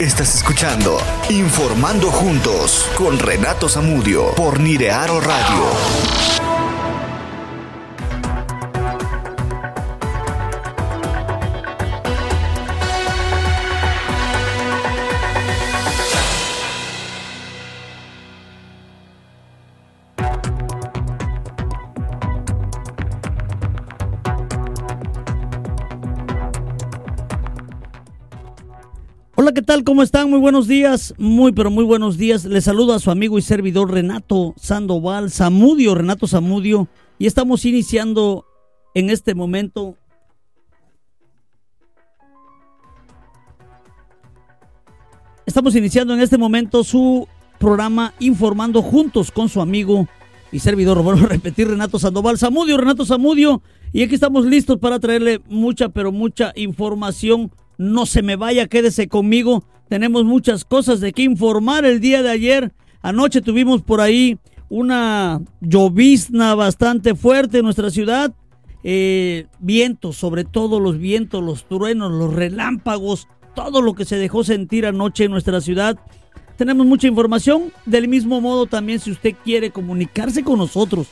Estás escuchando Informando Juntos con Renato Zamudio por Nirearo Radio. Tal? ¿Cómo están? Muy buenos días, muy pero muy buenos días. Les saludo a su amigo y servidor Renato Sandoval, Zamudio, Renato Zamudio, y estamos iniciando en este momento Estamos iniciando en este momento su programa Informando Juntos con su amigo y servidor, bueno, repetir, Renato Sandoval, Zamudio, Renato Zamudio, y aquí estamos listos para traerle mucha, pero mucha información no se me vaya, quédese conmigo. Tenemos muchas cosas de qué informar el día de ayer. Anoche tuvimos por ahí una llovizna bastante fuerte en nuestra ciudad. Eh, vientos, sobre todo los vientos, los truenos, los relámpagos, todo lo que se dejó sentir anoche en nuestra ciudad. Tenemos mucha información. Del mismo modo, también si usted quiere comunicarse con nosotros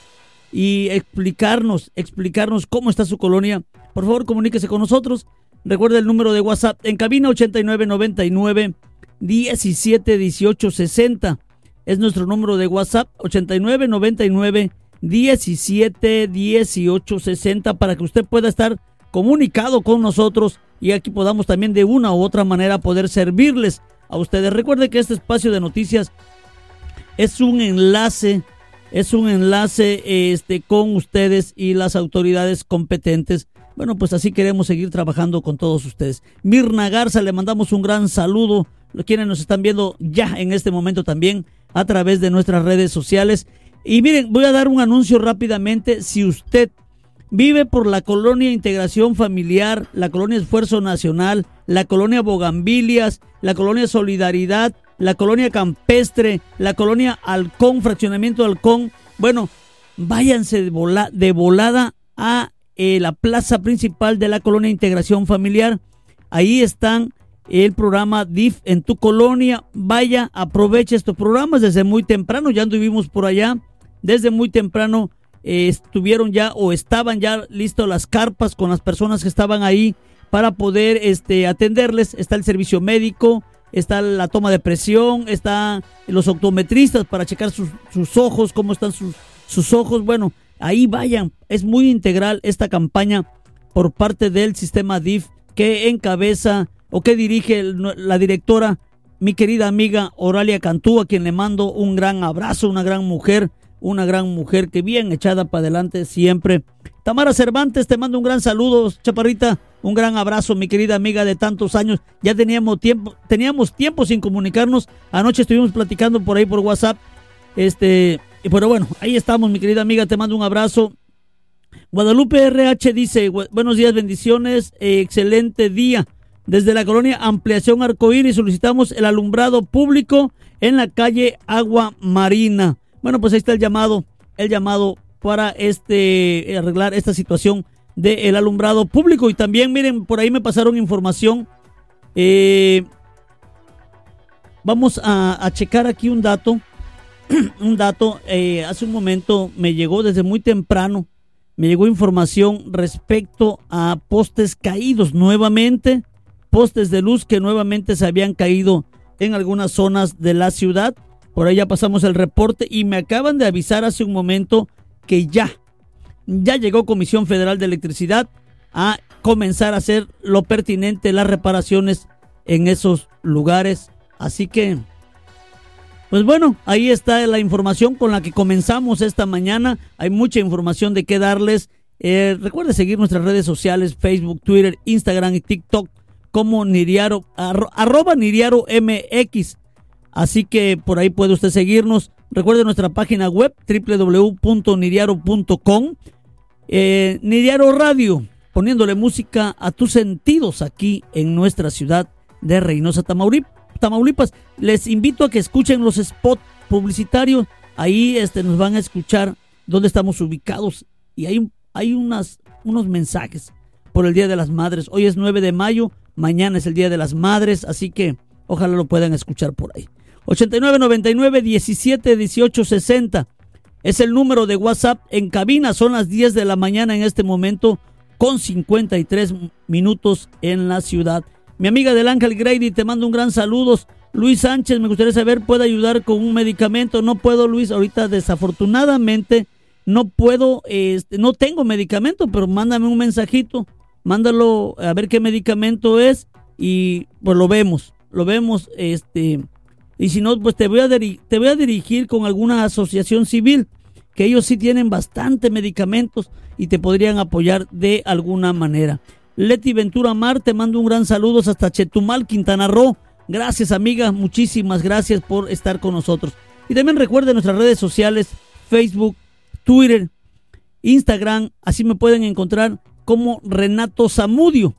y explicarnos, explicarnos cómo está su colonia, por favor comuníquese con nosotros. Recuerda el número de WhatsApp en cabina 8999 171860. Es nuestro número de WhatsApp 8999 171860 para que usted pueda estar comunicado con nosotros y aquí podamos también de una u otra manera poder servirles a ustedes. Recuerde que este espacio de noticias es un enlace, es un enlace este, con ustedes y las autoridades competentes bueno, pues así queremos seguir trabajando con todos ustedes. Mirna Garza, le mandamos un gran saludo. Quienes nos están viendo ya en este momento también a través de nuestras redes sociales. Y miren, voy a dar un anuncio rápidamente. Si usted vive por la colonia Integración Familiar, la colonia Esfuerzo Nacional, la colonia Bogambilias, la colonia Solidaridad, la colonia Campestre, la colonia Halcón, fraccionamiento Halcón, bueno, váyanse de, de volada a eh, la plaza principal de la colonia Integración Familiar. Ahí están el programa DIF en tu colonia. Vaya, aproveche estos programas desde muy temprano. Ya anduvimos por allá. Desde muy temprano eh, estuvieron ya o estaban ya listos las carpas con las personas que estaban ahí para poder este, atenderles. Está el servicio médico, está la toma de presión, están los optometristas para checar sus, sus ojos, cómo están sus, sus ojos. Bueno, Ahí vayan, es muy integral esta campaña por parte del sistema DIF que encabeza o que dirige la directora, mi querida amiga Oralia Cantú, a quien le mando un gran abrazo, una gran mujer, una gran mujer que bien echada para adelante siempre. Tamara Cervantes, te mando un gran saludo, chaparrita, un gran abrazo, mi querida amiga de tantos años. Ya teníamos tiempo, teníamos tiempo sin comunicarnos. Anoche estuvimos platicando por ahí por WhatsApp. Este, y pero bueno, ahí estamos, mi querida amiga, te mando un abrazo. Guadalupe RH dice, buenos días, bendiciones, excelente día. Desde la colonia Ampliación Arcoíris solicitamos el alumbrado público en la calle Agua Marina. Bueno, pues ahí está el llamado, el llamado para este arreglar esta situación del alumbrado público. Y también, miren, por ahí me pasaron información. Eh, vamos a checar aquí un dato un dato, eh, hace un momento me llegó desde muy temprano, me llegó información respecto a postes caídos nuevamente, postes de luz que nuevamente se habían caído en algunas zonas de la ciudad. Por ahí ya pasamos el reporte y me acaban de avisar hace un momento que ya, ya llegó Comisión Federal de Electricidad a comenzar a hacer lo pertinente, las reparaciones en esos lugares. Así que pues bueno, ahí está la información con la que comenzamos esta mañana. Hay mucha información de qué darles. Eh, recuerde seguir nuestras redes sociales, Facebook, Twitter, Instagram y TikTok como Niriaro, arroba Niriaro MX. Así que por ahí puede usted seguirnos. Recuerde nuestra página web www.niriaro.com. Eh, Niriaro Radio, poniéndole música a tus sentidos aquí en nuestra ciudad de Reynosa, Tamaulipas. Tamaulipas. Les invito a que escuchen los spots publicitarios. Ahí este, nos van a escuchar dónde estamos ubicados. Y hay, hay unas, unos mensajes por el Día de las Madres. Hoy es 9 de mayo, mañana es el Día de las Madres, así que Ojalá lo puedan escuchar por ahí. 8999 17 18 60 es el número de WhatsApp en cabina. Son las 10 de la mañana en este momento con 53 minutos en la ciudad. Mi amiga del Ángel Grady te mando un gran saludo. Luis Sánchez, me gustaría saber, ¿puede ayudar con un medicamento? No puedo, Luis, ahorita desafortunadamente no puedo, este, no tengo medicamento, pero mándame un mensajito, mándalo a ver qué medicamento es y pues lo vemos, lo vemos, este, y si no, pues te voy a, te voy a dirigir con alguna asociación civil, que ellos sí tienen bastante medicamentos y te podrían apoyar de alguna manera. Leti Ventura Mar, te mando un gran saludo hasta Chetumal, Quintana Roo. Gracias, amiga, muchísimas gracias por estar con nosotros. Y también recuerden nuestras redes sociales, Facebook, Twitter, Instagram, así me pueden encontrar como Renato Zamudio.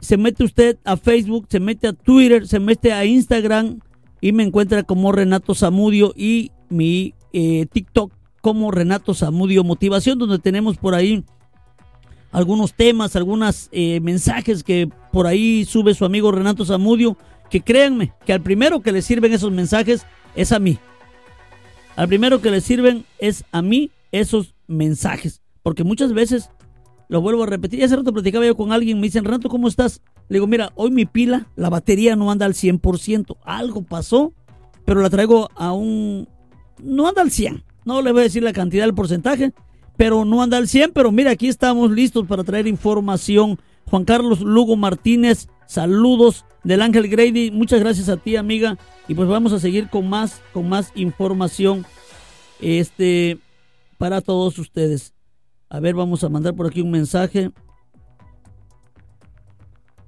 Se mete usted a Facebook, se mete a Twitter, se mete a Instagram y me encuentra como Renato Zamudio y mi eh, TikTok como Renato Zamudio Motivación, donde tenemos por ahí algunos temas, algunos eh, mensajes que por ahí sube su amigo Renato Zamudio, que créanme que al primero que le sirven esos mensajes es a mí. Al primero que le sirven es a mí esos mensajes. Porque muchas veces, lo vuelvo a repetir, hace rato platicaba yo con alguien, me dicen, Renato, ¿cómo estás? Le digo, mira, hoy mi pila, la batería no anda al 100%. Algo pasó, pero la traigo a un... No anda al 100. No le voy a decir la cantidad, el porcentaje, pero no anda al 100. Pero mira, aquí estamos listos para traer información. Juan Carlos Lugo Martínez, saludos del Ángel Grady. Muchas gracias a ti, amiga. Y pues vamos a seguir con más, con más información. Este, para todos ustedes. A ver, vamos a mandar por aquí un mensaje.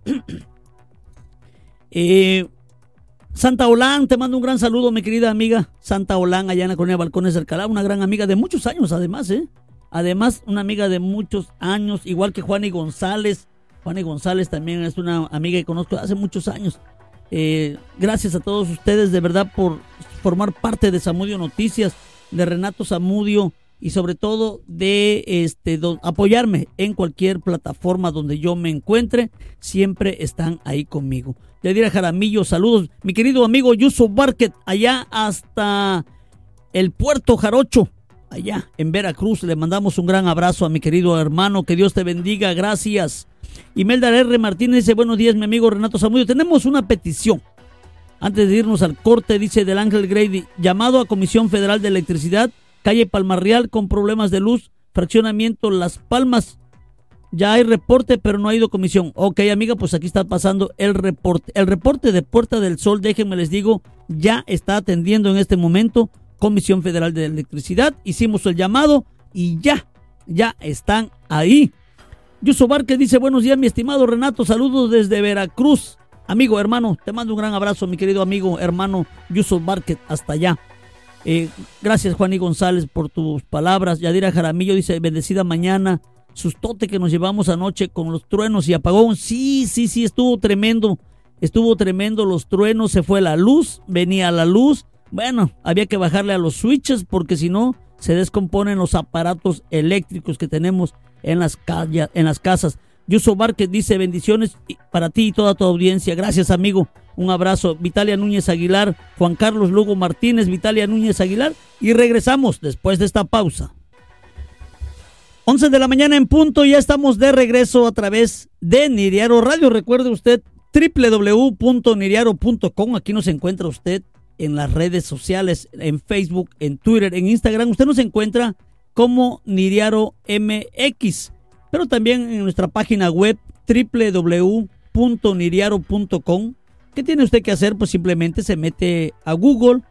Eh, Santa Olán, te mando un gran saludo, mi querida amiga Santa Olán, allá en la colonia Balcones del Calá, una gran amiga de muchos años, además, ¿eh? Además, una amiga de muchos años, igual que Juan y González. Juan y González también es una amiga que conozco hace muchos años. Eh, gracias a todos ustedes, de verdad, por formar parte de Samudio Noticias, de Renato Samudio, y sobre todo de este apoyarme en cualquier plataforma donde yo me encuentre, siempre están ahí conmigo. Yadira Jaramillo, saludos. Mi querido amigo Yuso Barket, allá hasta el puerto Jarocho, allá en Veracruz. Le mandamos un gran abrazo a mi querido hermano. Que Dios te bendiga. Gracias. Imelda R. Martínez dice: Buenos días, mi amigo Renato Zamudio. Tenemos una petición. Antes de irnos al corte, dice del Ángel Grady: llamado a Comisión Federal de Electricidad calle Palmarreal con problemas de luz, fraccionamiento Las Palmas. Ya hay reporte, pero no ha ido comisión. Ok, amiga, pues aquí está pasando el reporte. El reporte de Puerta del Sol, déjenme les digo, ya está atendiendo en este momento Comisión Federal de Electricidad. Hicimos el llamado y ya, ya están ahí. Yuso que dice, buenos días, mi estimado Renato, saludos desde Veracruz. Amigo, hermano, te mando un gran abrazo, mi querido amigo, hermano Yuso Barket, hasta allá. Eh, gracias Juan y González por tus palabras. Yadira Jaramillo dice, bendecida mañana. Sustote que nos llevamos anoche con los truenos y apagón. Sí, sí, sí, estuvo tremendo. Estuvo tremendo los truenos, se fue la luz, venía la luz. Bueno, había que bajarle a los switches porque si no se descomponen los aparatos eléctricos que tenemos en las, casas. Yuso Márquez dice bendiciones para ti y toda tu audiencia. Gracias amigo. Un abrazo. Vitalia Núñez Aguilar, Juan Carlos Lugo Martínez, Vitalia Núñez Aguilar. Y regresamos después de esta pausa. 11 de la mañana en punto, ya estamos de regreso a través de Niriaro Radio. Recuerde usted www.niriaro.com. Aquí nos encuentra usted en las redes sociales, en Facebook, en Twitter, en Instagram. Usted nos encuentra como Niriaro MX, pero también en nuestra página web www.niriaro.com ¿Qué tiene usted que hacer? Pues simplemente se mete a Google,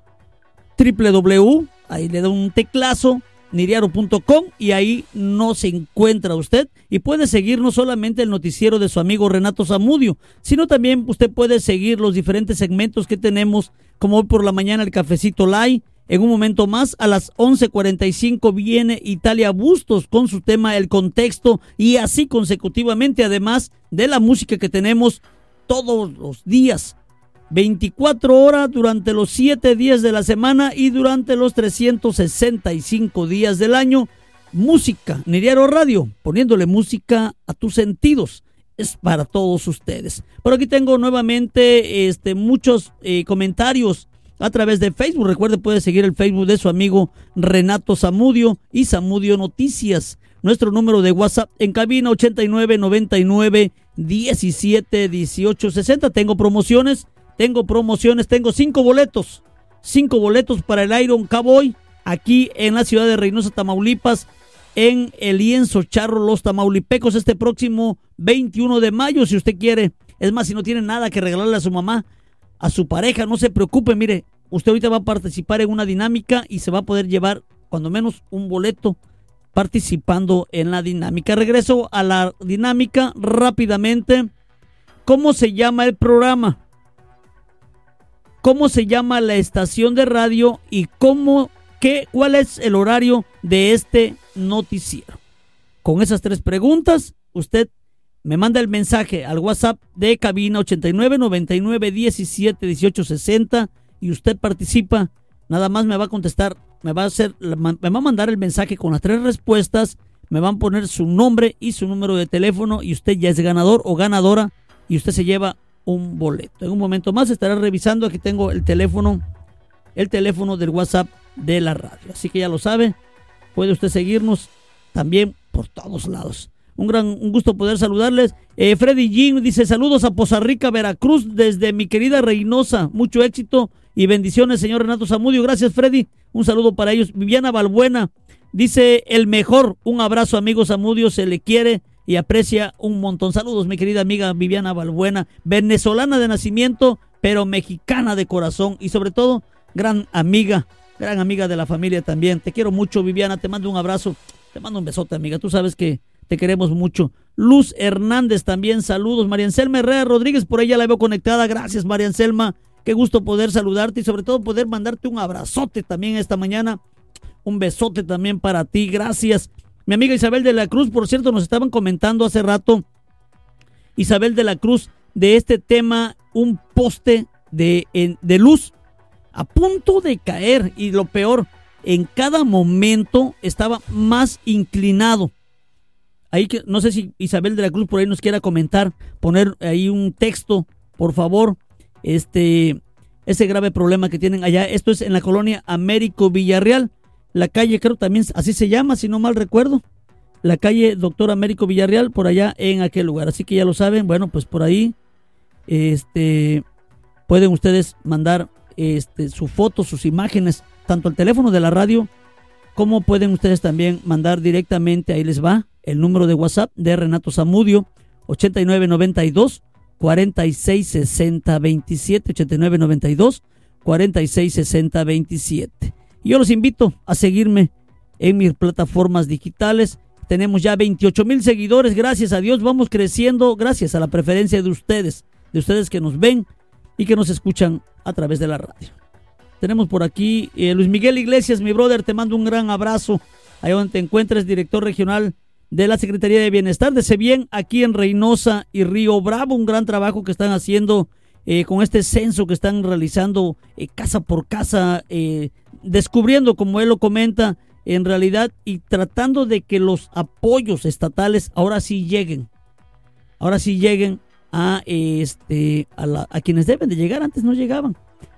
www, ahí le da un teclazo, niriaro.com y ahí no se encuentra usted y puede seguir no solamente el noticiero de su amigo Renato Zamudio, sino también usted puede seguir los diferentes segmentos que tenemos, como hoy por la mañana el cafecito live. En un momento más, a las 11:45 viene Italia Bustos con su tema El contexto y así consecutivamente, además de la música que tenemos todos los días 24 horas durante los 7 días de la semana y durante los 365 días del año. Música, Neriaro Radio, poniéndole música a tus sentidos. es para todos ustedes. Por aquí tengo nuevamente este, muchos eh, comentarios a través de Facebook. Recuerde, puede seguir el Facebook de su amigo Renato Zamudio y Zamudio Noticias. Nuestro número de WhatsApp en cabina 8999 17 18 60. Tengo promociones, tengo promociones, tengo cinco boletos. Cinco boletos para el Iron Cowboy aquí en la ciudad de Reynosa, Tamaulipas, en el lienzo Charro Los Tamaulipecos este próximo 21 de mayo, si usted quiere. Es más, si no tiene nada que regalarle a su mamá, a su pareja, no se preocupe, mire, usted ahorita va a participar en una dinámica y se va a poder llevar cuando menos un boleto participando en la dinámica. Regreso a la dinámica rápidamente. ¿Cómo se llama el programa? ¿Cómo se llama la estación de radio y cómo qué cuál es el horario de este noticiero? Con esas tres preguntas, usted me manda el mensaje al WhatsApp de cabina 89 99 17 18 60 y usted participa. Nada más me va a contestar me va a hacer, me va a mandar el mensaje con las tres respuestas, me van a poner su nombre y su número de teléfono y usted ya es ganador o ganadora y usted se lleva un boleto. En un momento más estaré revisando, aquí tengo el teléfono, el teléfono del WhatsApp de la radio. Así que ya lo sabe, puede usted seguirnos también por todos lados. Un gran un gusto poder saludarles. Eh, Freddy Jim dice saludos a Poza Rica, Veracruz, desde mi querida Reynosa. Mucho éxito y bendiciones, señor Renato Zamudio. Gracias, Freddy. Un saludo para ellos. Viviana Balbuena dice el mejor. Un abrazo, amigo Zamudio. Se le quiere y aprecia un montón. Saludos, mi querida amiga Viviana Balbuena, venezolana de nacimiento, pero mexicana de corazón y sobre todo gran amiga, gran amiga de la familia también. Te quiero mucho, Viviana. Te mando un abrazo. Te mando un besote, amiga. Tú sabes que te queremos mucho. Luz Hernández también, saludos. María Anselma Herrera Rodríguez, por ella la veo conectada. Gracias, María Anselma. Qué gusto poder saludarte y sobre todo poder mandarte un abrazote también esta mañana. Un besote también para ti. Gracias. Mi amiga Isabel de la Cruz, por cierto, nos estaban comentando hace rato, Isabel de la Cruz, de este tema, un poste de, de luz a punto de caer y lo peor, en cada momento estaba más inclinado. Ahí que no sé si Isabel de la Cruz por ahí nos quiera comentar, poner ahí un texto, por favor, este, ese grave problema que tienen allá. Esto es en la colonia Américo Villarreal. La calle creo también así se llama, si no mal recuerdo. La calle Doctor Américo Villarreal, por allá en aquel lugar. Así que ya lo saben, bueno, pues por ahí este, pueden ustedes mandar este, su foto, sus imágenes, tanto al teléfono de la radio, como pueden ustedes también mandar directamente, ahí les va, el número de WhatsApp de Renato Zamudio, 8992 46 60 27 89 92 46 60 27. Y yo los invito a seguirme en mis plataformas digitales. Tenemos ya 28 mil seguidores, gracias a Dios vamos creciendo, gracias a la preferencia de ustedes, de ustedes que nos ven y que nos escuchan a través de la radio. Tenemos por aquí eh, Luis Miguel Iglesias, mi brother, te mando un gran abrazo. Ahí donde te encuentres, director regional de la Secretaría de Bienestar de Sebien aquí en Reynosa y Río Bravo. Un gran trabajo que están haciendo eh, con este censo que están realizando eh, casa por casa, descubriendo, como él lo comenta, en realidad y tratando de que los apoyos estatales ahora sí lleguen. Ahora sí lleguen a este a, a quienes deben de llegar, antes no llegaban.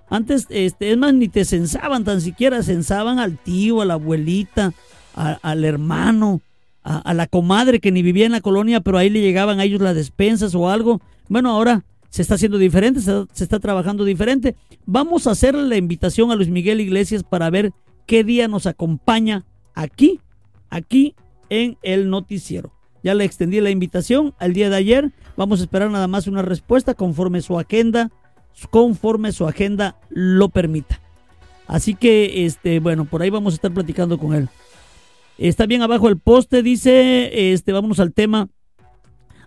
Antes, este, es más, ni te censaban, tan siquiera censaban al tío, a la abuelita, al hermano, a, la comadre que ni vivía en la colonia, pero ahí le llegaban a ellos las despensas o algo. Bueno, ahora se está haciendo diferente, se, está trabajando diferente. Vamos a hacerle la invitación a Luis Miguel Iglesias para ver qué día nos acompaña aquí, aquí en el noticiero. Ya le extendí la invitación al día de ayer. Vamos a esperar nada más una respuesta conforme su agenda, conforme su agenda lo permita. Así que, este, bueno, por ahí vamos a estar platicando con él. Está bien abajo el poste, dice, este, vámonos al tema.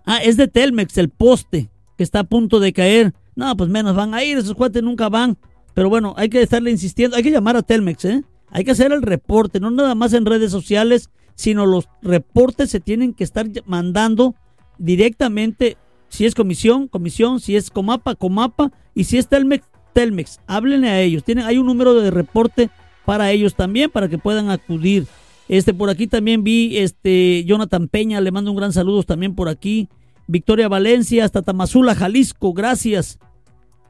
Ah, es de Telmex, el poste, está a punto de caer. No, pues menos van a ir, esos cuates nunca van. Pero bueno, hay que estarle insistiendo, hay que llamar a Telmex, ¿eh? Hay que hacer el reporte, no nada más en redes sociales, sino los reportes se tienen que estar mandando directamente, si es comisión, comisión, si es Comapa, Comapa, y si es Telmex, Telmex. Háblenle a ellos. Tienen, hay un número de reporte para ellos también, para que puedan acudir. Este, por aquí también vi, este, Jonathan Peña, le mando un gran saludo también por aquí. Victoria Valencia, hasta Tamazula, Jalisco, gracias.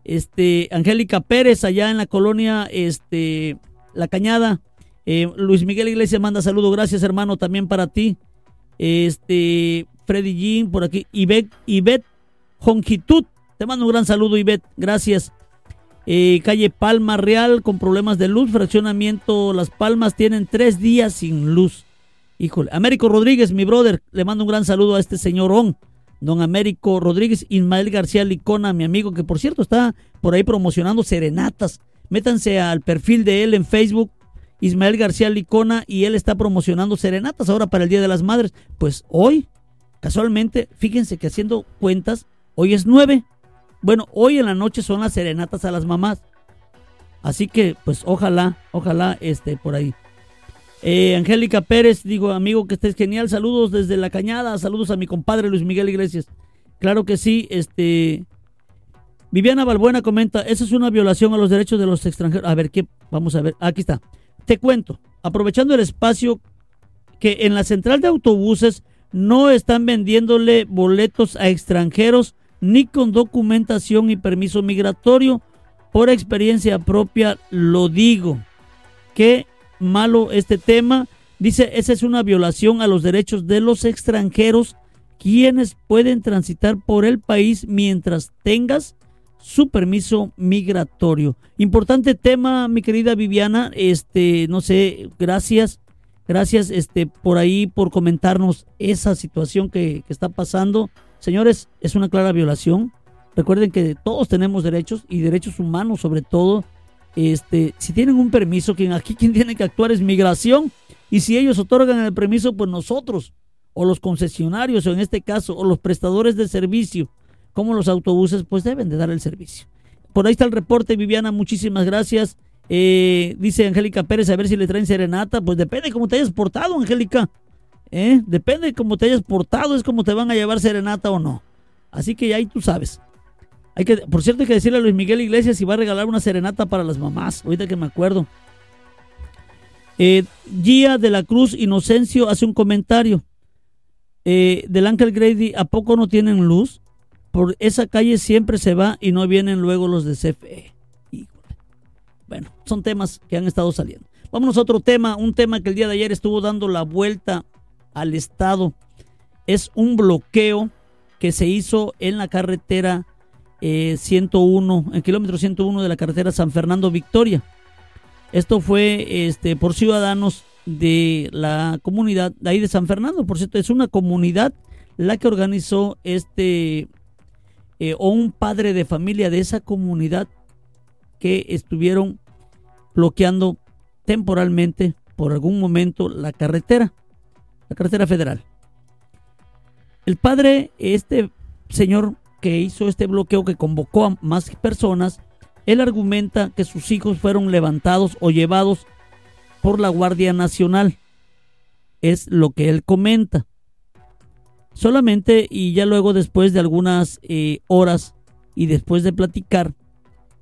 Este, Angélica Pérez, allá en la colonia, este, La Cañada. Eh, Luis Miguel Iglesias manda saludo, gracias hermano, también para ti. Este, Freddy Jean, por aquí. Ivette, Ivette Jongitud, te mando un gran saludo, Ivette, gracias. Eh, calle Palma Real con problemas de luz, fraccionamiento Las Palmas tienen tres días sin luz. Híjole, Américo Rodríguez, mi brother, le mando un gran saludo a este señor On, don Américo Rodríguez, Ismael García Licona, mi amigo, que por cierto está por ahí promocionando serenatas. Métanse al perfil de él en Facebook, Ismael García Licona, y él está promocionando serenatas ahora para el Día de las Madres. Pues hoy, casualmente, fíjense que haciendo cuentas, hoy es 9 bueno, hoy en la noche son las serenatas a las mamás. Así que, pues, ojalá, ojalá, este, por ahí. Eh, Angélica Pérez, digo, amigo, que estés genial. Saludos desde la cañada. Saludos a mi compadre Luis Miguel Iglesias. Claro que sí, este. Viviana Balbuena comenta, eso es una violación a los derechos de los extranjeros. A ver, ¿qué? Vamos a ver. Aquí está. Te cuento, aprovechando el espacio que en la central de autobuses no están vendiéndole boletos a extranjeros ni con documentación y permiso migratorio. Por experiencia propia lo digo. Qué malo este tema. Dice, esa es una violación a los derechos de los extranjeros quienes pueden transitar por el país mientras tengas su permiso migratorio. Importante tema, mi querida Viviana. Este, no sé, gracias. Gracias este, por ahí, por comentarnos esa situación que, que está pasando. Señores, es una clara violación. Recuerden que todos tenemos derechos y derechos humanos sobre todo. Este, si tienen un permiso, quien aquí quien tiene que actuar es migración y si ellos otorgan el permiso, pues nosotros o los concesionarios o en este caso o los prestadores de servicio, como los autobuses, pues deben de dar el servicio. Por ahí está el reporte, Viviana, muchísimas gracias. Eh, dice Angélica Pérez, a ver si le traen serenata. Pues depende de cómo te hayas portado, Angélica. ¿eh? Depende de cómo te hayas portado, es como te van a llevar serenata o no. Así que ahí tú sabes. Hay que, por cierto, hay que decirle a Luis Miguel Iglesias si va a regalar una serenata para las mamás. Ahorita que me acuerdo. Eh, Gia de la Cruz Inocencio hace un comentario. Eh, del Ángel Grady, ¿a poco no tienen luz? Por esa calle siempre se va y no vienen luego los de CFE. Bueno, son temas que han estado saliendo. Vámonos a otro tema, un tema que el día de ayer estuvo dando la vuelta al Estado. Es un bloqueo que se hizo en la carretera 101, en kilómetro 101 de la carretera San Fernando Victoria. Esto fue este, por ciudadanos de la comunidad de ahí de San Fernando. Por cierto, es una comunidad la que organizó este, eh, o un padre de familia de esa comunidad que estuvieron bloqueando temporalmente por algún momento la carretera la carretera federal. El padre, este señor que hizo este bloqueo, que convocó a más personas, él argumenta que sus hijos fueron levantados o llevados por la Guardia Nacional. Es lo que él comenta. Solamente y ya luego después de algunas eh, horas y después de platicar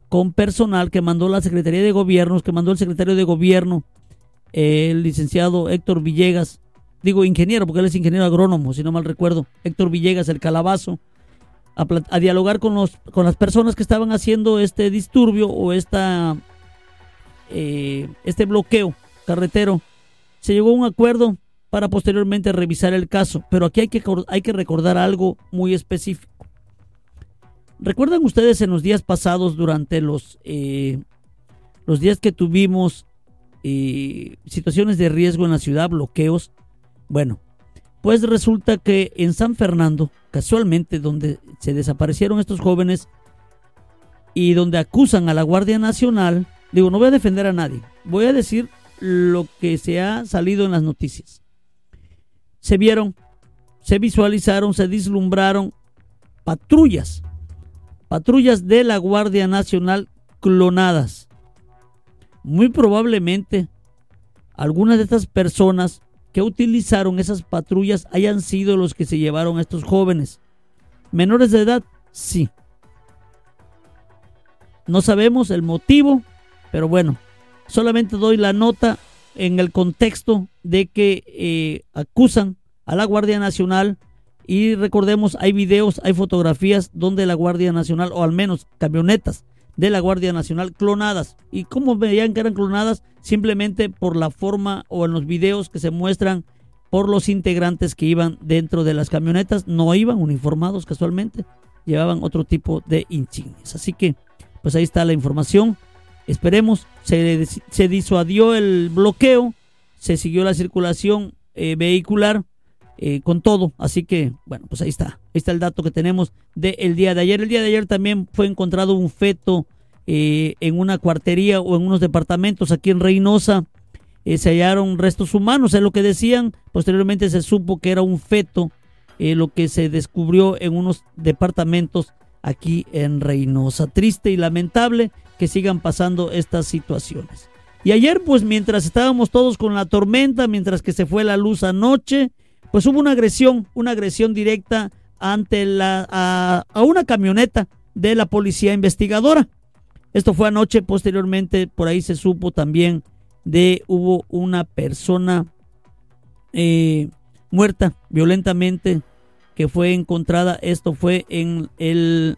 con personal que mandó la Secretaría de Gobiernos, que mandó el secretario de Gobierno, el licenciado Héctor Villegas, digo ingeniero, porque él es ingeniero agrónomo, si no mal recuerdo, Héctor Villegas, el calabazo, a, dialogar con, los, con las personas que estaban haciendo este disturbio o esta, eh, este bloqueo carretero. Se llegó a un acuerdo para posteriormente revisar el caso, pero aquí hay que, hay que recordar algo muy específico. ¿Recuerdan ustedes en los días pasados, durante los, eh, los días que tuvimos eh, situaciones de riesgo en la ciudad, bloqueos? Bueno, pues resulta que en San Fernando, casualmente donde se desaparecieron estos jóvenes y donde acusan a la Guardia Nacional, digo, no voy a defender a nadie, voy a decir lo que se ha salido en las noticias. Se vieron, se visualizaron, se vislumbraron patrullas, patrullas de la Guardia Nacional clonadas. Muy probablemente algunas de estas personas que utilizaron esas patrullas hayan sido los que se llevaron a estos jóvenes. ¿Menores de edad? Sí. No sabemos el motivo, pero bueno, solamente doy la nota en el contexto de que eh, acusan a la Guardia Nacional Y recordemos, hay videos, hay fotografías donde la Guardia Nacional, o al menos camionetas de la Guardia Nacional clonadas. ¿Y cómo veían que eran clonadas? Simplemente por la forma o en los videos que se muestran por los integrantes que iban dentro de las camionetas. No iban uniformados casualmente, llevaban otro tipo de insignias. Así que, pues ahí está la información. Esperemos, se, se disuadió el bloqueo, se siguió la circulación eh, vehicular eh, con todo. Así que, bueno, pues ahí está. Ahí está el dato que tenemos del día de ayer. El día de ayer también fue encontrado un feto eh, en una cuartería o en unos departamentos aquí en Reynosa. se hallaron restos humanos, es lo que decían. Posteriormente se supo que era un feto, lo que se descubrió en unos departamentos aquí en Reynosa. Triste y lamentable que sigan pasando estas situaciones. Y ayer, pues mientras estábamos todos con la tormenta, mientras que se fue la luz anoche, pues hubo una agresión, una agresión directa ante la, a, una camioneta de la policía investigadora. Esto fue anoche, posteriormente por ahí se supo también de hubo una persona eh, muerta violentamente que fue encontrada. Esto fue en el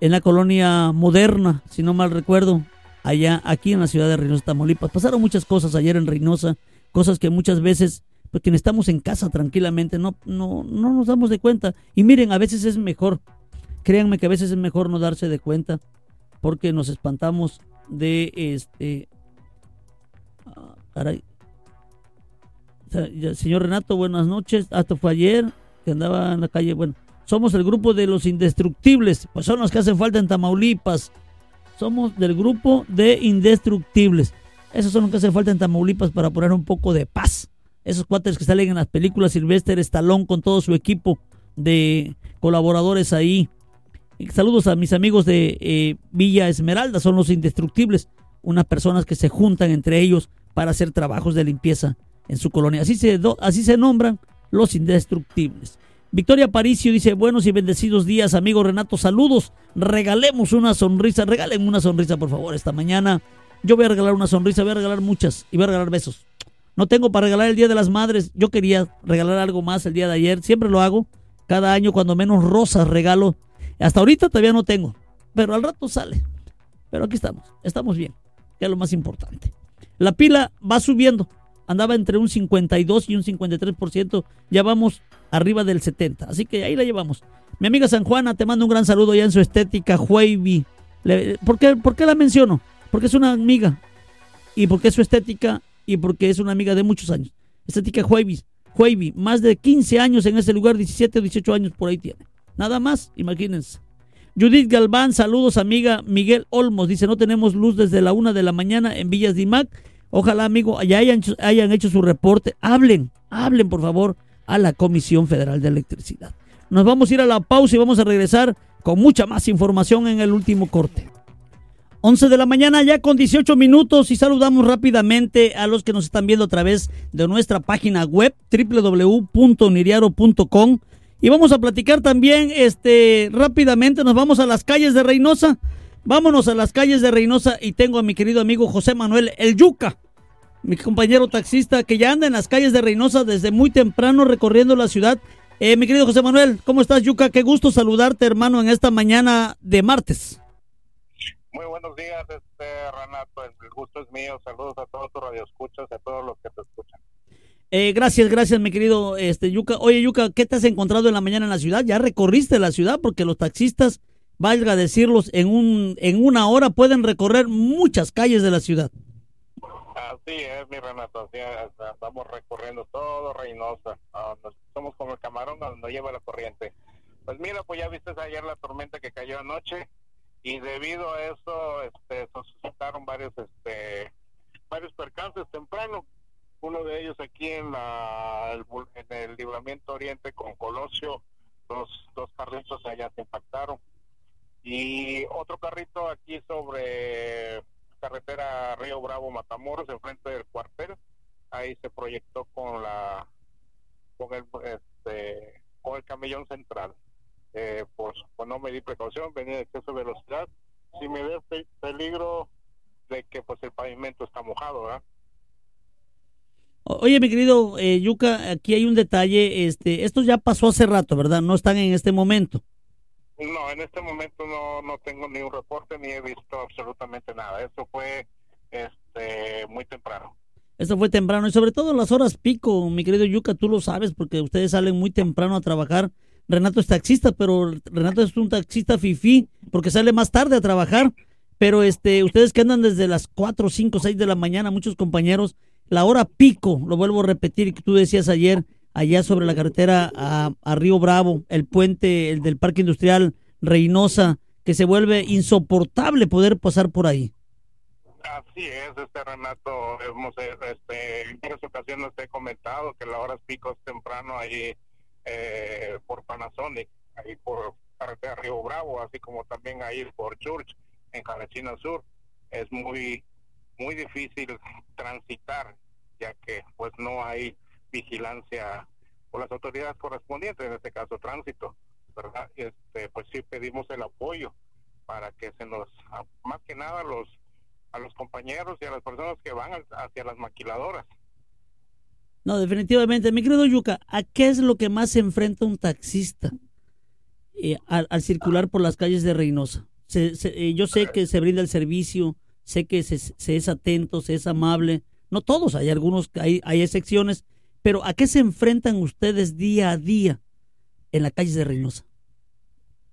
en la colonia moderna, si no mal recuerdo, allá aquí en la ciudad de Reynosa, Tamaulipas. Pasaron muchas cosas ayer en Reynosa, cosas que muchas veces, pues quienes estamos en casa tranquilamente, no, no, no nos damos de cuenta. Y miren, a veces es mejor, créanme que a veces es mejor no darse de cuenta, porque nos espantamos de este. Ah, caray. Señor Renato, buenas noches. Hasta fue ayer que andaba en la calle. Bueno, somos el grupo de los indestructibles, pues son los que hacen falta en Tamaulipas. Somos del grupo de indestructibles. Esos son los que hacen falta en Tamaulipas para poner un poco de paz. Esos cuates que salen en las películas Silvestre Estalón con todo su equipo de colaboradores ahí. saludos a mis amigos de eh, Villa Esmeralda, son los indestructibles. Unas personas que se juntan entre ellos para hacer trabajos de limpieza en su colonia. Así se, así se nombran los indestructibles. Victoria Paricio dice, buenos y bendecidos días, amigo Renato, saludos. Regalemos una sonrisa, regalen una sonrisa, por favor, esta mañana. Yo voy a regalar una sonrisa, voy a regalar muchas y voy a regalar besos. No tengo para regalar el Día de las Madres. Yo quería regalar algo más el día de ayer. Siempre lo hago. Cada año, cuando menos rosas regalo. Hasta ahorita todavía no tengo. Pero al rato sale. Pero aquí estamos. Estamos bien. Que es lo más importante. La pila va subiendo. Andaba entre un 52 y un 53%. Ya vamos arriba del 70. Así que ahí la llevamos. Mi amiga San Juana, te mando un gran saludo ya en su estética, Huaybi. ¿Por qué, ¿Por qué la menciono? Porque es una amiga. Y porque es su estética y porque es una amiga de muchos años. Estética Huaybi. Huaybi, más de 15 años en ese lugar, 17 o 18 años por ahí tiene. Nada más, imagínense. Judith Galván, saludos amiga Miguel Olmos, dice no tenemos luz desde la una de la mañana en Villas de Imac. Ojalá amigo, ya hayan, hayan hecho su reporte. Hablen, hablen por favor a la Comisión Federal de Electricidad. Nos vamos a ir a la pausa y vamos a regresar con mucha más información en el último corte. 11 de la mañana ya con 18 minutos y saludamos rápidamente a los que nos están viendo a través de nuestra página web www.niriaro.com y vamos a platicar también este rápidamente nos vamos a las calles de Reynosa. Vámonos a las calles de Reynosa y tengo a mi querido amigo José Manuel El Yuca mi compañero taxista que ya anda en las calles de Reynosa desde muy temprano recorriendo la ciudad. Eh, mi querido José Manuel, ¿cómo estás, Yuca? Qué gusto saludarte, hermano, en esta mañana de martes. Muy buenos días, este, Renato. El gusto es mío. Saludos a todos tus radioescuchas, a todos los que te escuchan. Eh, gracias, gracias, mi querido este, Yuca. Oye, Yuca, ¿qué te has encontrado en la mañana en la ciudad? ¿Ya recorriste la ciudad? Porque los taxistas, valga decirlos, en, un, en una hora pueden recorrer muchas calles de la ciudad. Así es, mi Renato, así estamos recorriendo todo Reynosa, somos como el camarón donde lleva la corriente. Pues mira, pues ya viste ayer la tormenta que cayó anoche y debido a eso este, se suscitaron varios, este, varios percances temprano. Uno de ellos aquí en, la, en el libramiento oriente con Colosio, dos, dos carritos allá se impactaron. Y otro carrito aquí sobre carretera Río Bravo Matamoros enfrente del cuartel ahí se proyectó con la con el este con el camellón central eh, pues, pues no me di precaución venía de exceso de velocidad si me ve peligro de que pues el pavimento está mojado ¿verdad? Oye, mi querido eh, Yuca, aquí hay un detalle. Este, esto ya pasó hace rato, ¿verdad? No están en este momento. No, en este momento no, no tengo ni un reporte ni he visto absolutamente nada. Eso fue este, muy temprano. Eso fue temprano y sobre todo las horas pico, mi querido Yuca, tú lo sabes porque ustedes salen muy temprano a trabajar. Renato es taxista, pero Renato es un taxista fifí porque sale más tarde a trabajar. Pero este, ustedes que andan desde las 4, 5, 6 de la mañana, muchos compañeros, la hora pico, lo vuelvo a repetir, que tú decías ayer, allá sobre la carretera a, Río Bravo, el puente el del Parque Industrial Reynosa, que se vuelve insoportable poder pasar por ahí. Así es, este Renato, hemos, este, en varias ocasiones te he comentado que la hora pico es temprano ahí eh, por Panasonic, ahí por carretera Río Bravo, así como también ahí por Church, en Jalachina Sur. Es muy muy difícil transitar, ya que pues no hay vigilancia por las autoridades correspondientes, en este caso tránsito, ¿verdad? Este, pues sí pedimos el apoyo para que se nos, más que nada los a los compañeros y a las personas que van hacia las maquiladoras. No, definitivamente. Mi querido Yuca, ¿a qué es lo que más se enfrenta un taxista eh, al, circular por las calles de Reynosa? Eh, yo sé que se brinda el servicio, sé que se, es atento, se es amable. No todos, hay algunos, hay, hay excepciones, pero ¿a qué se enfrentan ustedes día a día en la calle de Reynosa?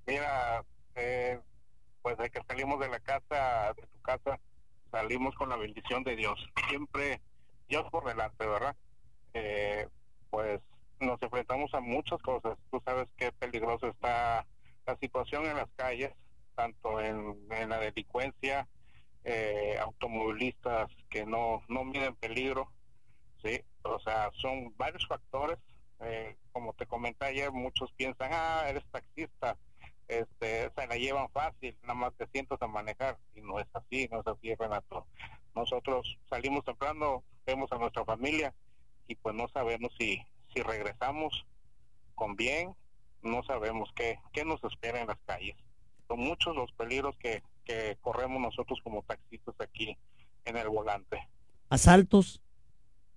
Mira, eh, pues de que salimos de la casa, de tu casa, salimos con la bendición de Dios. Siempre Dios por delante, ¿verdad? Eh, pues nos enfrentamos a muchas cosas. Tú sabes qué peligroso está la situación en las calles, tanto en, la delincuencia, eh, automovilistas que no, no miden peligro, ¿sí? O sea, son varios factores. Eh, como te comenté ayer, muchos piensan, ah, eres taxista, este, se la llevan fácil, nada más te sientas a manejar. Y no es así, no es así, Renato. Nosotros salimos temprano, vemos a nuestra familia y pues no sabemos si, si regresamos con bien, no sabemos qué, qué nos espera en las calles. Son muchos los peligros que, que corremos nosotros como taxistas aquí en el volante. ¿Asaltos?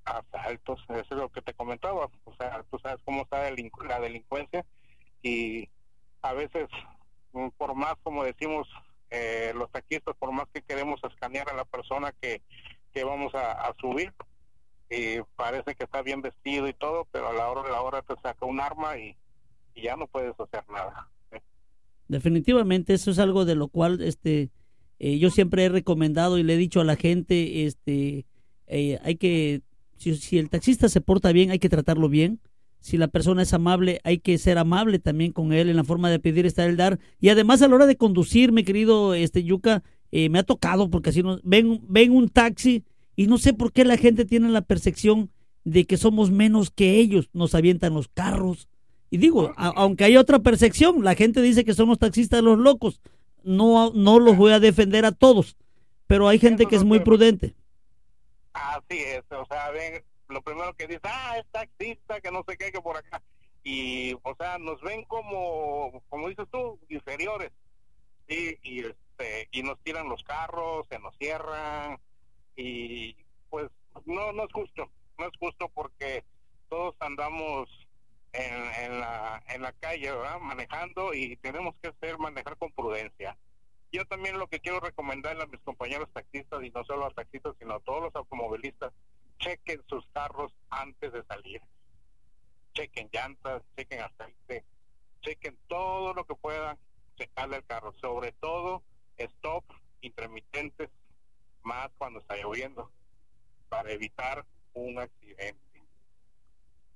Asaltos, eso es lo que te comentaba. O sea, tú sabes cómo está la delincuencia y a veces, mm, por más, como decimos eh, los taxistas, por más que queremos escanear a la persona que, que vamos a, subir, y parece que está bien vestido y todo, pero a la hora de la hora te saca un arma y ya no puedes hacer nada. Definitivamente eso es algo de lo cual este eh, yo siempre he recomendado y le he dicho a la gente este eh, hay que si, el taxista se porta bien hay que tratarlo bien si la persona es amable hay que ser amable también con él en la forma de pedir estar el dar y además a la hora de conducir mi querido este Yuca eh, me ha tocado porque así no ven ven un taxi y no sé por qué la gente tiene la percepción de que somos menos que ellos nos avientan los carros y digo, aunque hay otra percepción, la gente dice que somos taxistas los locos. No, no los voy a defender a todos, pero hay gente que es muy prudente. Así es, o sea, ven, lo primero que dice, ah, es taxista, que no sé qué, que por acá. Y, o sea, nos ven como, como dices tú, inferiores. Y, y, este, y nos tiran los carros, se nos cierran. Y, pues, no, no es justo. No es justo porque todos andamos en, la, en la calle, manejando y tenemos que hacer manejar con prudencia. Yo también lo que quiero recomendarle a mis compañeros taxistas y no solo a taxistas, sino a todos los automovilistas, chequen sus carros antes de salir. Chequen llantas, chequen aceite, chequen todo lo que puedan checarle el carro, sobre todo stop intermitentes, más cuando está lloviendo, para evitar un accidente.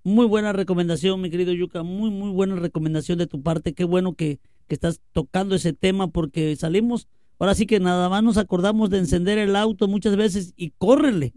Muy buena recomendación, mi querido Yuka, muy, muy buena recomendación de tu parte. Qué bueno que, que estás tocando ese tema porque salimos, ahora sí que nada más nos acordamos de encender el auto muchas veces y córrele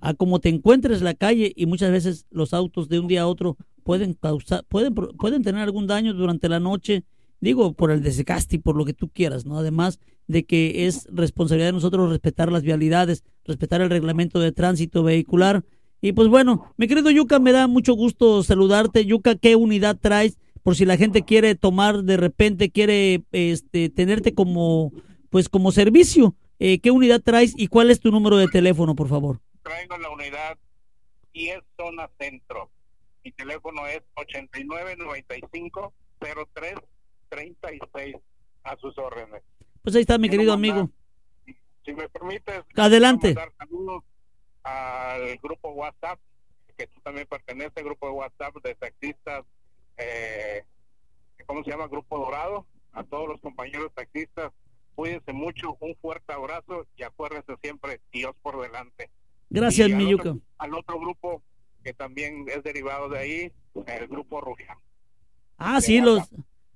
a como te encuentres en la calle y muchas veces los autos de un día a otro pueden causar, pueden, pueden tener algún daño durante la noche, digo, por el desgaste y por lo que tú quieras, ¿no? Además de que es responsabilidad de nosotros respetar las vialidades, respetar el reglamento de tránsito vehicular y pues bueno, mi querido Yuca, me da mucho gusto saludarte. Yuca, ¿qué unidad traes? Por si la gente quiere tomar de repente, quiere este, tenerte como, pues como servicio. Eh, ¿Qué unidad traes y cuál es tu número de teléfono, por favor? Traigo la unidad y es zona centro. Mi teléfono es 8995 0336 a sus órdenes. Pues ahí está mi querido amigo. Si me permites, adelante. Dar saludos al grupo WhatsApp, que tú también perteneces al grupo de WhatsApp de taxistas, eh, ¿cómo se llama? Grupo Dorado. A todos los compañeros taxistas, cuídense mucho, un fuerte abrazo y acuérdense siempre, Dios por delante. Gracias, Miyuka. al otro grupo que también es derivado de ahí, el grupo Rugia. Ah, sí, los,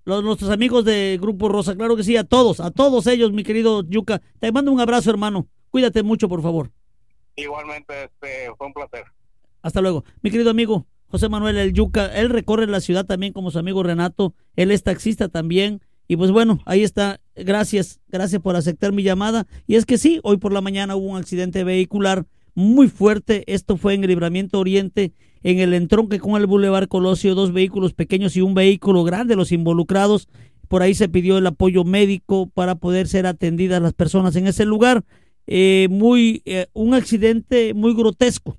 los, nuestros amigos de Grupo Rosa, claro que sí, a todos, a todos ellos, mi querido Yuka. Te mando un abrazo, hermano. Cuídate mucho, por favor. Igualmente, este, fue un placer. Hasta luego. Mi querido amigo José Manuel El Yuca, él recorre la ciudad también como su amigo Renato, él es taxista también. Y pues bueno, ahí está. Gracias, gracias por aceptar mi llamada. Y es que sí, hoy por la mañana hubo un accidente vehicular muy fuerte. Esto fue en el Libramiento Oriente, en el entronque con el Boulevard Colosio, dos vehículos pequeños y un vehículo grande, los involucrados. Por ahí se pidió el apoyo médico para poder ser atendidas las personas en ese lugar. Eh, muy, eh, un accidente muy grotesco.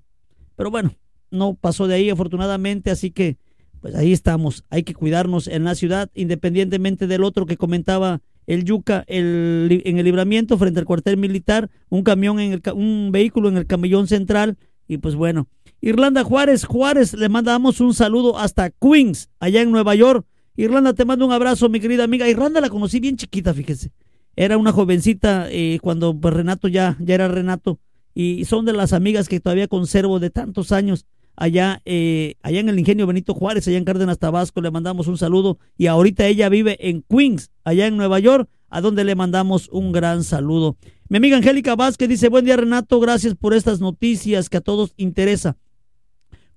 Pero bueno, no pasó de ahí afortunadamente, así que pues ahí estamos. Hay que cuidarnos en la ciudad, independientemente del otro que comentaba el Yuca el, en el libramiento frente al cuartel militar, un camión en el, un vehículo en el camellón central y pues bueno. Irlanda Juárez, Juárez, le mandamos un saludo hasta Queens, allá en Nueva York. Irlanda, te mando un abrazo, mi querida amiga. Irlanda la conocí bien chiquita, fíjese. Era una jovencita eh, cuando pues, Renato ya, ya era Renato. Y son de las amigas que todavía conservo de tantos años allá, eh, allá en el ingenio Benito Juárez, allá en Cárdenas, Tabasco, le mandamos un saludo y ahorita ella vive en Queens, allá en Nueva York, a donde le mandamos un gran saludo. Mi amiga Angélica Vázquez dice, buen día Renato, gracias por estas noticias que a todos interesa.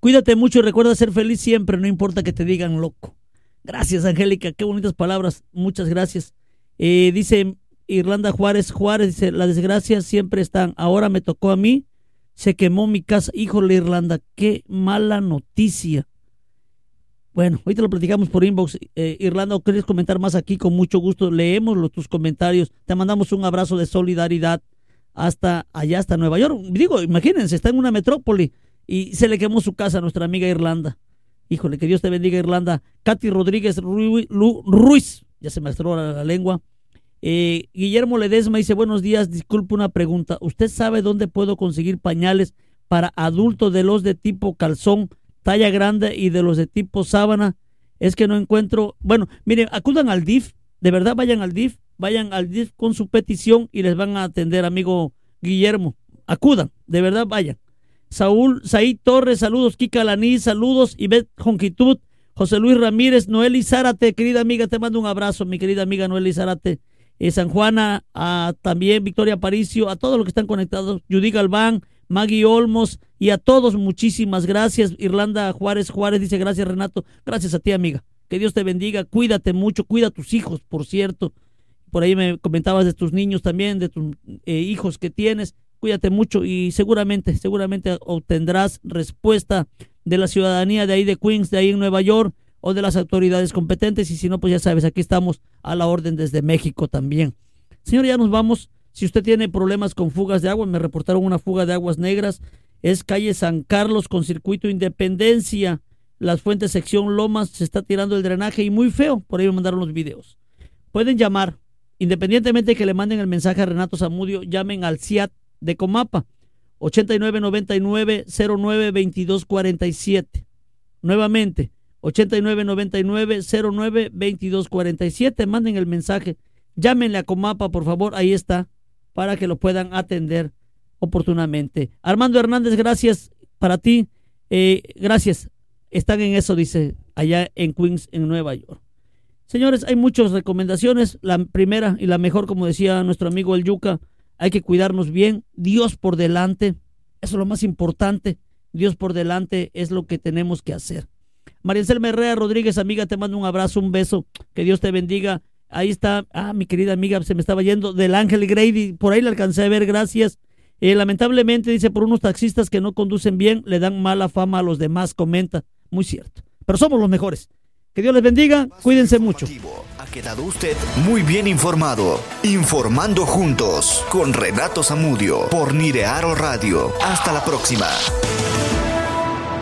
Cuídate mucho y recuerda ser feliz siempre, no importa que te digan loco. Gracias Angélica, qué bonitas palabras, muchas gracias. Eh, dice Irlanda Juárez, Juárez dice, las desgracias siempre están, ahora me tocó a mí se quemó mi casa. Híjole, Irlanda, qué mala noticia. Bueno, ahorita lo platicamos por inbox. Eh, Irlanda, quieres comentar más aquí? Con mucho gusto leemos los, tus comentarios. Te mandamos un abrazo de solidaridad hasta allá, hasta Nueva York. Digo, imagínense, está en una metrópoli y se le quemó su casa a nuestra amiga Irlanda. Híjole, que Dios te bendiga, Irlanda. Katy Rodríguez Ruiz, ya se me estró la lengua. Eh, Guillermo Ledesma dice, buenos días, disculpe una pregunta. ¿Usted sabe dónde puedo conseguir pañales para adultos de los de tipo calzón, talla grande y de los de tipo sábana? Es que no encuentro... Bueno, miren, acudan al DIF, de verdad vayan al DIF, vayan al DIF con su petición y les van a atender, amigo Guillermo. Acudan, de verdad vayan. Saúl, Saí Torres, saludos, Kika Laní, saludos, Ivette Jonquitud, José Luis Ramírez, Noel Zárate, querida amiga, te mando un abrazo, mi querida amiga Noel Zárate. Eh, San Juana, a, también Victoria Aparicio, a todos los que están conectados, Judy Galván, Maggie Olmos y a todos muchísimas gracias. Irlanda Juárez Juárez dice gracias Renato, gracias a ti amiga. Que Dios te bendiga, cuídate mucho, cuida a tus hijos, por cierto. Por ahí me comentabas de tus niños también, de tus eh, hijos que tienes. Cuídate mucho y seguramente, seguramente obtendrás respuesta de la ciudadanía de ahí de Queens, de ahí en Nueva York o de las autoridades competentes y si no, pues ya sabes, aquí estamos a la orden desde México también. Señor, ya nos vamos. Si usted tiene problemas con fugas de agua, me reportaron una fuga de aguas negras. Es calle San Carlos con circuito Independencia. Las fuentes sección Lomas se está tirando el drenaje y muy feo. Por ahí me mandaron los videos. Pueden llamar, independientemente de que le manden el mensaje a Renato Zamudio, llamen al CIAT de Comapa 8999 092247. Nuevamente, 8999-09-2247. Manden el mensaje. Llámenle a Comapa, por favor. Ahí está, para que lo puedan atender oportunamente. Armando Hernández, gracias para ti. Eh, gracias. Están en eso, dice, allá en Queens, en Nueva York. Señores, hay muchas recomendaciones. La primera y la mejor, como decía nuestro amigo el Yuca, hay que cuidarnos bien. Dios por delante. Eso es lo más importante. Dios por delante es lo que tenemos que hacer. María Anselma Herrera Rodríguez, amiga, te mando un abrazo, un beso. Que Dios te bendiga. Ahí está, ah, mi querida amiga, se me estaba yendo del Ángel Grady, por ahí la alcancé a ver, gracias. Eh, lamentablemente, dice, por unos taxistas que no conducen bien, le dan mala fama a los demás, comenta. Muy cierto. Pero somos los mejores. Que Dios les bendiga, cuídense mucho. Quedado usted muy bien informado. Informando juntos con Renato Zamudio por Nirearo Radio. Hasta la próxima.